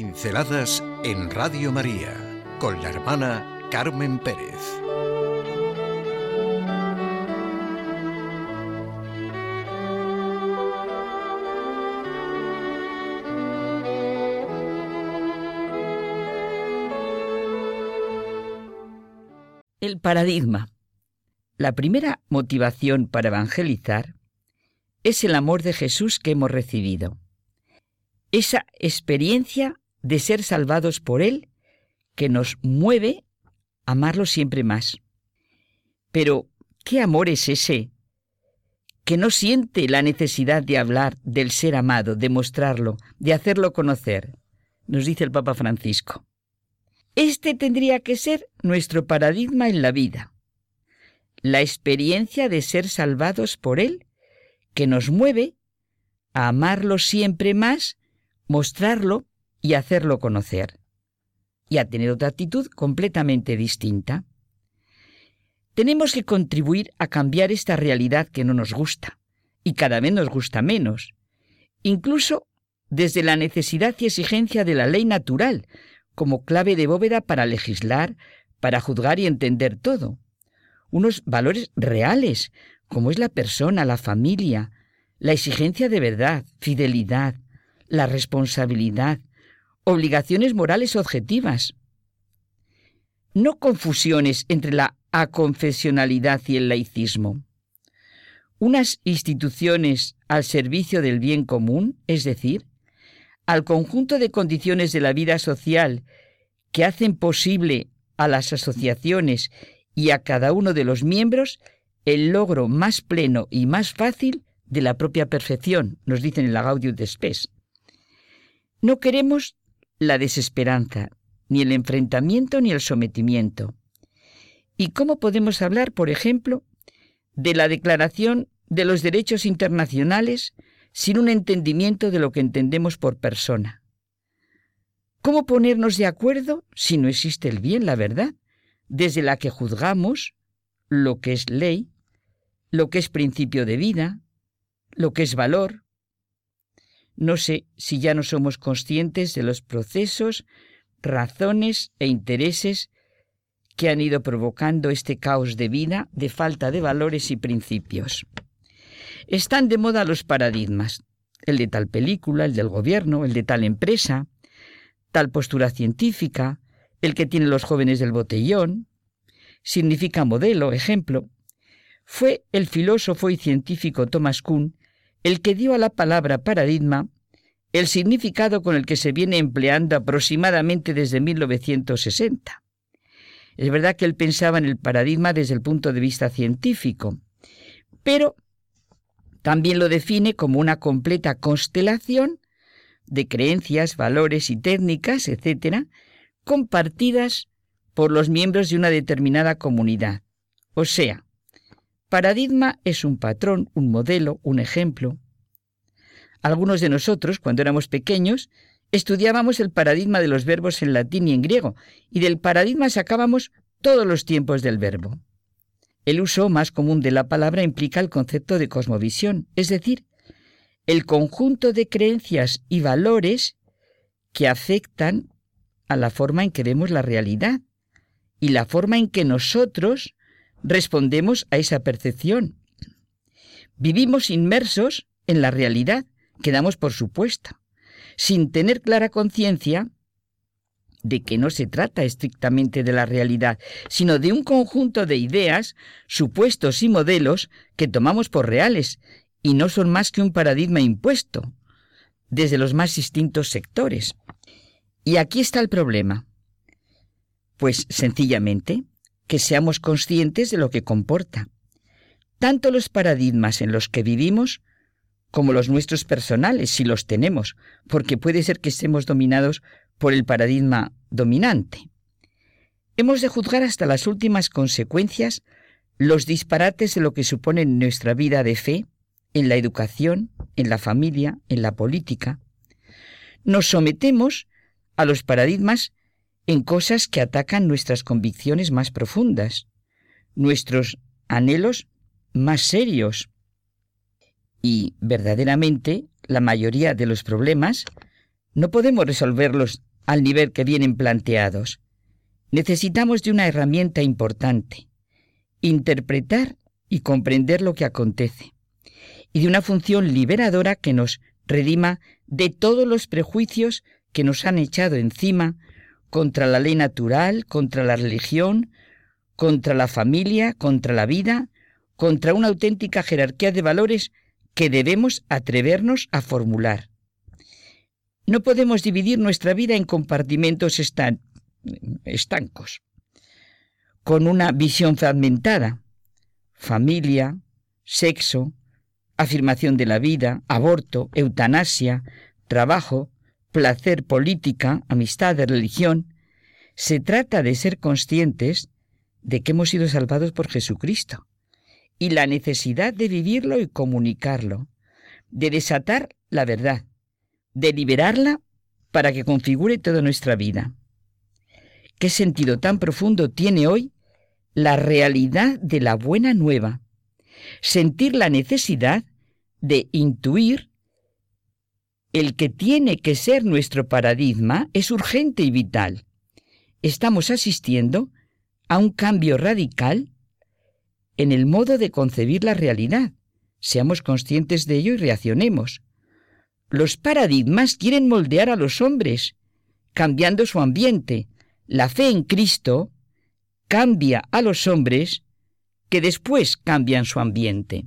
Pinceladas en Radio María con la hermana Carmen Pérez. El paradigma. La primera motivación para evangelizar es el amor de Jesús que hemos recibido. Esa experiencia de ser salvados por Él que nos mueve a amarlo siempre más. Pero, ¿qué amor es ese que no siente la necesidad de hablar del ser amado, de mostrarlo, de hacerlo conocer? Nos dice el Papa Francisco. Este tendría que ser nuestro paradigma en la vida. La experiencia de ser salvados por Él, que nos mueve a amarlo siempre más, mostrarlo y hacerlo conocer. Y a tener otra actitud completamente distinta. Tenemos que contribuir a cambiar esta realidad que no nos gusta, y cada vez nos gusta menos, incluso desde la necesidad y exigencia de la ley natural, como clave de bóveda para legislar, para juzgar y entender todo. Unos valores reales, como es la persona, la familia, la exigencia de verdad, fidelidad, la responsabilidad, obligaciones morales objetivas. No confusiones entre la aconfesionalidad y el laicismo. Unas instituciones al servicio del bien común, es decir, al conjunto de condiciones de la vida social que hacen posible a las asociaciones y a cada uno de los miembros el logro más pleno y más fácil de la propia perfección, nos dicen en la Gaudium de Spes. No queremos la desesperanza, ni el enfrentamiento ni el sometimiento. ¿Y cómo podemos hablar, por ejemplo, de la Declaración de los Derechos Internacionales sin un entendimiento de lo que entendemos por persona? ¿Cómo ponernos de acuerdo si no existe el bien, la verdad, desde la que juzgamos lo que es ley, lo que es principio de vida, lo que es valor, no sé si ya no somos conscientes de los procesos, razones e intereses que han ido provocando este caos de vida de falta de valores y principios. Están de moda los paradigmas, el de tal película, el del gobierno, el de tal empresa, tal postura científica, el que tienen los jóvenes del botellón, significa modelo, ejemplo. Fue el filósofo y científico Thomas Kuhn el que dio a la palabra paradigma el significado con el que se viene empleando aproximadamente desde 1960. Es verdad que él pensaba en el paradigma desde el punto de vista científico, pero también lo define como una completa constelación de creencias, valores y técnicas, etcétera, compartidas por los miembros de una determinada comunidad. O sea, paradigma es un patrón, un modelo, un ejemplo, algunos de nosotros, cuando éramos pequeños, estudiábamos el paradigma de los verbos en latín y en griego, y del paradigma sacábamos todos los tiempos del verbo. El uso más común de la palabra implica el concepto de cosmovisión, es decir, el conjunto de creencias y valores que afectan a la forma en que vemos la realidad y la forma en que nosotros respondemos a esa percepción. Vivimos inmersos en la realidad quedamos por supuesta, sin tener clara conciencia de que no se trata estrictamente de la realidad, sino de un conjunto de ideas, supuestos y modelos que tomamos por reales y no son más que un paradigma impuesto desde los más distintos sectores. Y aquí está el problema. Pues sencillamente que seamos conscientes de lo que comporta. Tanto los paradigmas en los que vivimos como los nuestros personales, si los tenemos, porque puede ser que estemos dominados por el paradigma dominante. Hemos de juzgar hasta las últimas consecuencias los disparates de lo que supone nuestra vida de fe, en la educación, en la familia, en la política. Nos sometemos a los paradigmas en cosas que atacan nuestras convicciones más profundas, nuestros anhelos más serios, y verdaderamente la mayoría de los problemas no podemos resolverlos al nivel que vienen planteados. Necesitamos de una herramienta importante, interpretar y comprender lo que acontece, y de una función liberadora que nos redima de todos los prejuicios que nos han echado encima contra la ley natural, contra la religión, contra la familia, contra la vida, contra una auténtica jerarquía de valores que debemos atrevernos a formular. No podemos dividir nuestra vida en compartimentos estancos, con una visión fragmentada. Familia, sexo, afirmación de la vida, aborto, eutanasia, trabajo, placer, política, amistad, religión. Se trata de ser conscientes de que hemos sido salvados por Jesucristo y la necesidad de vivirlo y comunicarlo, de desatar la verdad, de liberarla para que configure toda nuestra vida. ¿Qué sentido tan profundo tiene hoy la realidad de la buena nueva? Sentir la necesidad de intuir el que tiene que ser nuestro paradigma es urgente y vital. Estamos asistiendo a un cambio radical en el modo de concebir la realidad. Seamos conscientes de ello y reaccionemos. Los paradigmas quieren moldear a los hombres, cambiando su ambiente. La fe en Cristo cambia a los hombres que después cambian su ambiente.